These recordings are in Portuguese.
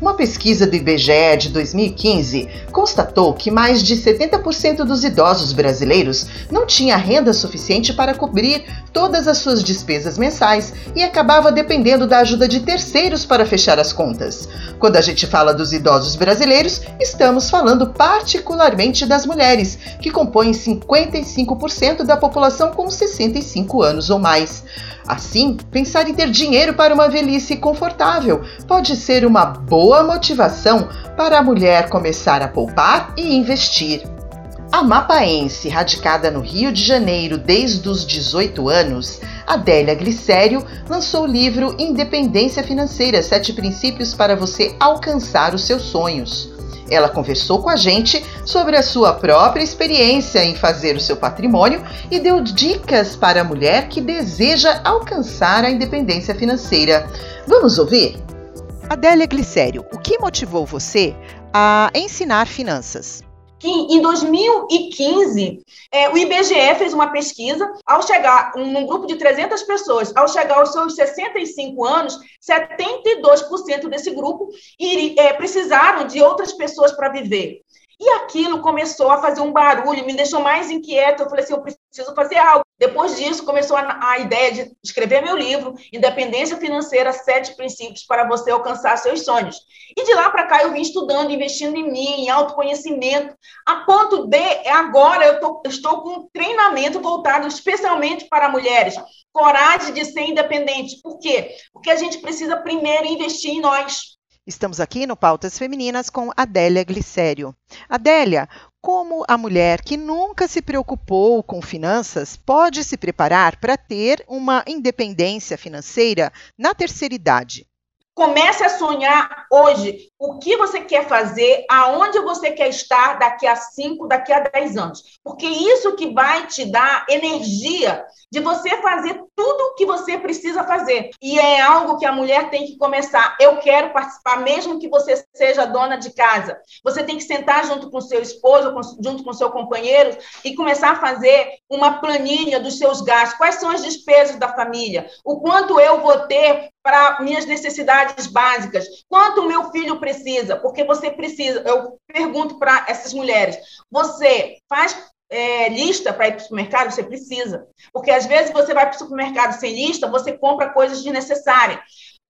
Uma pesquisa do IBGE de 2015 constatou que mais de 70% dos idosos brasileiros não tinha renda suficiente para cobrir todas as suas despesas mensais e acabava dependendo da ajuda de terceiros para fechar as contas. Quando a gente fala dos idosos brasileiros, estamos falando particularmente das mulheres, que compõem 55% da população com 65 anos ou mais. Assim, pensar em ter dinheiro para uma velhice confortável pode ser uma boa motivação para a mulher começar a poupar e investir. A mapaense, radicada no Rio de Janeiro desde os 18 anos, Adélia Glicério lançou o livro Independência Financeira: Sete Princípios para você alcançar os seus sonhos. Ela conversou com a gente sobre a sua própria experiência em fazer o seu patrimônio e deu dicas para a mulher que deseja alcançar a independência financeira. Vamos ouvir? Adélia Glicério, o que motivou você a ensinar finanças? em 2015 é, o IBGE fez uma pesquisa, ao chegar um, num grupo de 300 pessoas, ao chegar aos seus 65 anos, 72% desse grupo é, precisaram de outras pessoas para viver. E aquilo começou a fazer um barulho, me deixou mais inquieta. Eu falei assim: eu preciso fazer algo. Depois disso, começou a, a ideia de escrever meu livro, Independência Financeira: Sete Princípios para você alcançar seus sonhos. E de lá para cá, eu vim estudando, investindo em mim, em autoconhecimento, a ponto de agora eu tô, estou com um treinamento voltado especialmente para mulheres. Coragem de ser independente. Por quê? Porque a gente precisa primeiro investir em nós. Estamos aqui no Pautas Femininas com Adélia Glicério. Adélia, como a mulher que nunca se preocupou com finanças pode se preparar para ter uma independência financeira na terceira idade? Comece a sonhar hoje o que você quer fazer, aonde você quer estar daqui a 5, daqui a 10 anos. Porque isso que vai te dar energia de você fazer tudo o que você precisa fazer. E é algo que a mulher tem que começar. Eu quero participar, mesmo que você seja dona de casa. Você tem que sentar junto com seu esposo, junto com seu companheiro e começar a fazer uma planilha dos seus gastos. Quais são as despesas da família? O quanto eu vou ter para minhas necessidades básicas? Quanto o meu filho precisa? Porque você precisa. Eu pergunto para essas mulheres: você faz é, lista para ir para o supermercado? Você precisa. Porque às vezes você vai para o supermercado sem lista, você compra coisas desnecessárias.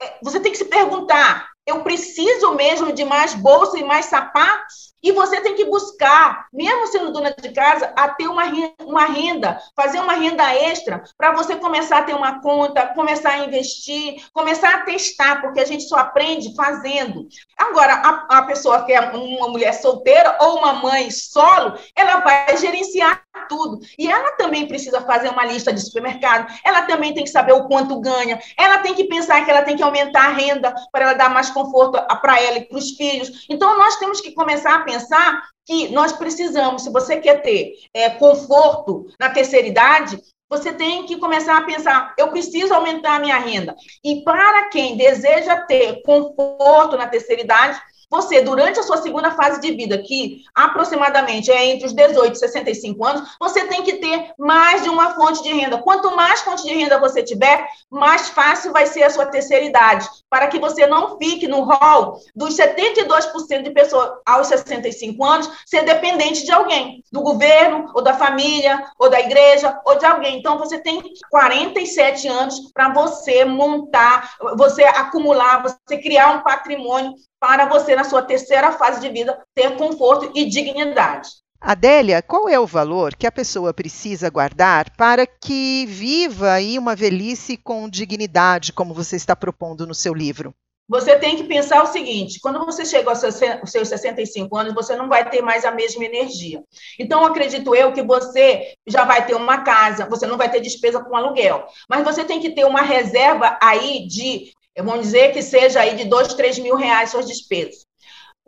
É, você tem que se perguntar: eu preciso mesmo de mais bolsa e mais sapatos? E você tem que buscar, mesmo sendo dona de casa, a ter uma renda, uma renda fazer uma renda extra para você começar a ter uma conta, começar a investir, começar a testar, porque a gente só aprende fazendo. Agora, a, a pessoa que é uma mulher solteira ou uma mãe solo, ela vai gerenciar tudo. E ela também precisa fazer uma lista de supermercado, ela também tem que saber o quanto ganha, ela tem que pensar que ela tem que aumentar a renda para ela dar mais conforto para ela e para os filhos. Então, nós temos que começar a pensar que nós precisamos, se você quer ter é, conforto na terceira idade, você tem que começar a pensar: eu preciso aumentar a minha renda. E para quem deseja ter conforto na terceira idade, você, durante a sua segunda fase de vida, que aproximadamente é entre os 18 e 65 anos, você tem que ter mais de uma fonte de renda. Quanto mais fonte de renda você tiver, mais fácil vai ser a sua terceira idade, para que você não fique no rol dos 72% de pessoas aos 65 anos ser dependente de alguém, do governo, ou da família, ou da igreja, ou de alguém. Então, você tem 47 anos para você montar, você acumular, você criar um patrimônio para você, na sua terceira fase de vida, ter conforto e dignidade. Adélia, qual é o valor que a pessoa precisa guardar para que viva aí uma velhice com dignidade, como você está propondo no seu livro? Você tem que pensar o seguinte: quando você chega aos seus, 65 anos, você não vai ter mais a mesma energia. Então, acredito eu que você já vai ter uma casa, você não vai ter despesa com aluguel, mas você tem que ter uma reserva aí de vamos dizer que seja aí de dois, três mil reais suas despesas.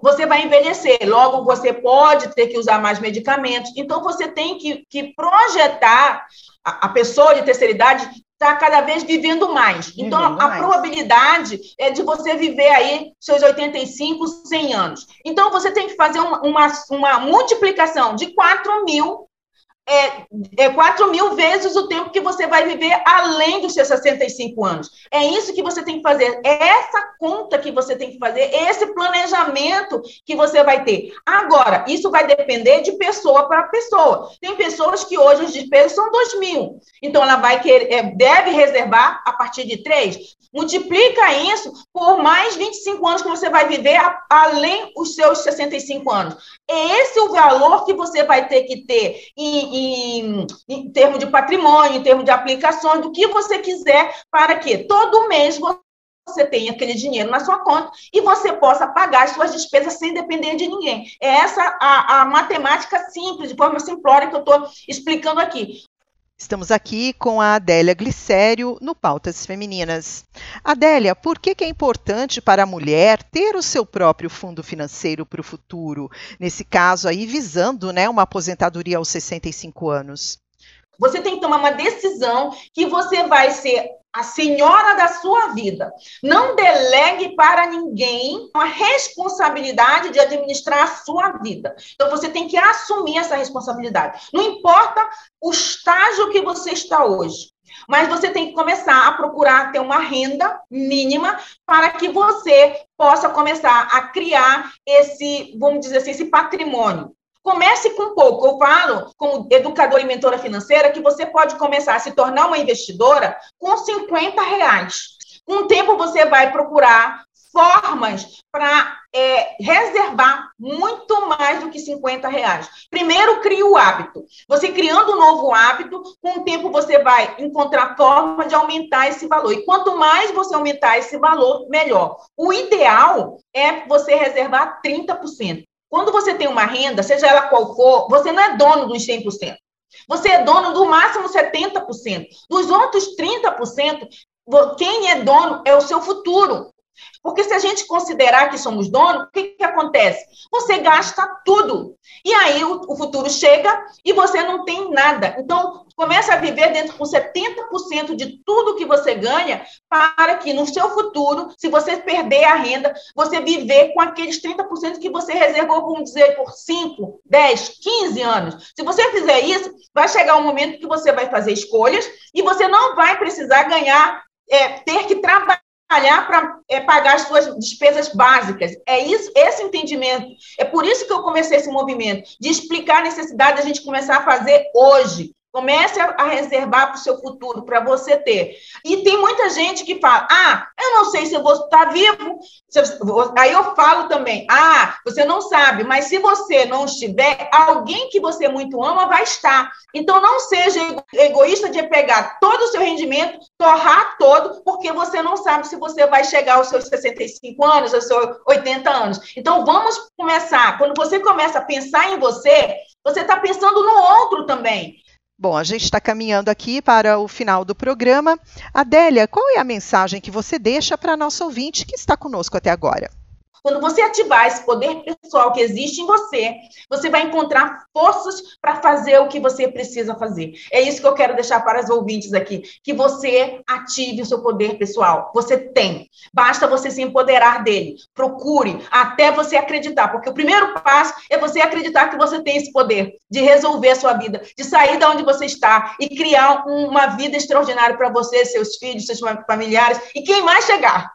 Você vai envelhecer, logo você pode ter que usar mais medicamentos. Então, você tem que, que projetar a, a pessoa de terceira idade está cada vez vivendo mais. Então, vivendo a mais. probabilidade é de você viver aí seus 85, 100 anos. Então, você tem que fazer uma, uma, uma multiplicação de 4 mil é, é 4 mil vezes o tempo que você vai viver além dos seus 65 anos. É isso que você tem que fazer, é essa conta que você tem que fazer, esse planejamento que você vai ter. Agora, isso vai depender de pessoa para pessoa. Tem pessoas que hoje os despesas são 2 mil, então ela vai querer, é, deve reservar a partir de 3. Multiplica isso por mais 25 anos que você vai viver além os seus 65 anos. É esse o valor que você vai ter que ter em, em, em termos de patrimônio, em termos de aplicações, do que você quiser, para que todo mês você tenha aquele dinheiro na sua conta e você possa pagar as suas despesas sem depender de ninguém. É essa a, a matemática simples, de forma simplória, que eu estou explicando aqui. Estamos aqui com a Adélia Glicério no Pautas Femininas. Adélia, por que, que é importante para a mulher ter o seu próprio fundo financeiro para o futuro? Nesse caso aí, visando né, uma aposentadoria aos 65 anos. Você tem que tomar uma decisão que você vai ser a senhora da sua vida. Não delegue para ninguém a responsabilidade de administrar a sua vida. Então você tem que assumir essa responsabilidade. Não importa o estágio que você está hoje. Mas você tem que começar a procurar ter uma renda mínima para que você possa começar a criar esse, vamos dizer assim, esse patrimônio. Comece com pouco. Eu falo, como educadora e mentora financeira, que você pode começar a se tornar uma investidora com 50 reais. Com o tempo, você vai procurar formas para é, reservar muito mais do que 50 reais. Primeiro, crie o hábito. Você criando um novo hábito, com o tempo você vai encontrar forma de aumentar esse valor. E quanto mais você aumentar esse valor, melhor. O ideal é você reservar 30%. Quando você tem uma renda, seja ela qual for, você não é dono dos 100%. Você é dono do máximo 70%. Dos outros 30%, quem é dono é o seu futuro. Porque se a gente considerar que somos donos, o que, que acontece? Você gasta tudo. E aí o, o, futuro chega e você não tem nada. Então, começa a viver dentro com 70% de tudo que você ganha, para que no seu futuro, se você perder a renda, você viver com aqueles 30% que você reservou, vamos dizer, por 5, 10, 15 anos. Se você fizer isso, vai chegar um momento que você vai fazer escolhas e você não vai precisar ganhar, é, ter que trabalhar trabalhar para é, pagar as suas despesas básicas. É isso, esse entendimento. É por isso que eu comecei esse movimento, de explicar a necessidade da gente começar a fazer hoje. Comece a reservar para o seu futuro, para você ter. E tem muita gente que fala: ah, eu não sei se eu vou estar vivo. Aí eu falo também: ah, você não sabe, mas se você não estiver, alguém que você muito ama vai estar. Então não seja egoísta de pegar todo o seu rendimento, torrar todo, porque você não sabe se você vai chegar aos seus 65 anos, aos seus 80 anos. Então vamos começar. Quando você começa a pensar em você, você está pensando no outro também. Bom, a gente está caminhando aqui para o final do programa. Adélia, qual é a mensagem que você deixa para a nossa ouvinte que está conosco até agora? Quando você ativar esse poder pessoal que existe em você, você vai encontrar forças para fazer o que você precisa fazer. É isso que eu quero deixar para os ouvintes aqui, que você ative o seu poder pessoal. Você tem. Basta você se empoderar dele. Procure até você acreditar, porque o primeiro passo é você acreditar que você tem esse poder de resolver a sua vida, de sair da onde você está e criar uma vida extraordinária para você, seus filhos, seus familiares e quem mais chegar.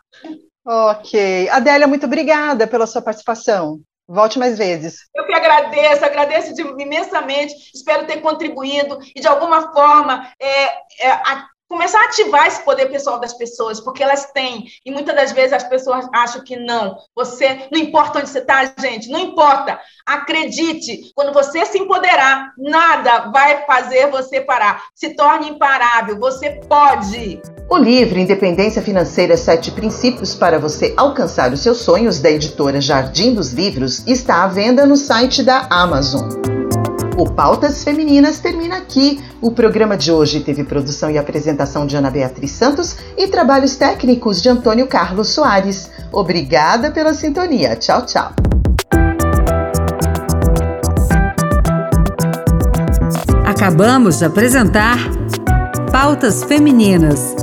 Ok. Adélia, muito obrigada pela sua participação. Volte mais vezes. Eu que agradeço, agradeço imensamente. Espero ter contribuído e, de alguma forma, é, é, a, começar a ativar esse poder pessoal das pessoas, porque elas têm. E muitas das vezes as pessoas acham que não. Você, não importa onde você está, gente, não importa. Acredite, quando você se empoderar, nada vai fazer você parar. Se torne imparável. Você pode. O livro Independência Financeira Sete Princípios para você alcançar os seus sonhos, da editora Jardim dos Livros, está à venda no site da Amazon. O Pautas Femininas termina aqui. O programa de hoje teve produção e apresentação de Ana Beatriz Santos e trabalhos técnicos de Antônio Carlos Soares. Obrigada pela sintonia. Tchau, tchau. Acabamos de apresentar Pautas Femininas.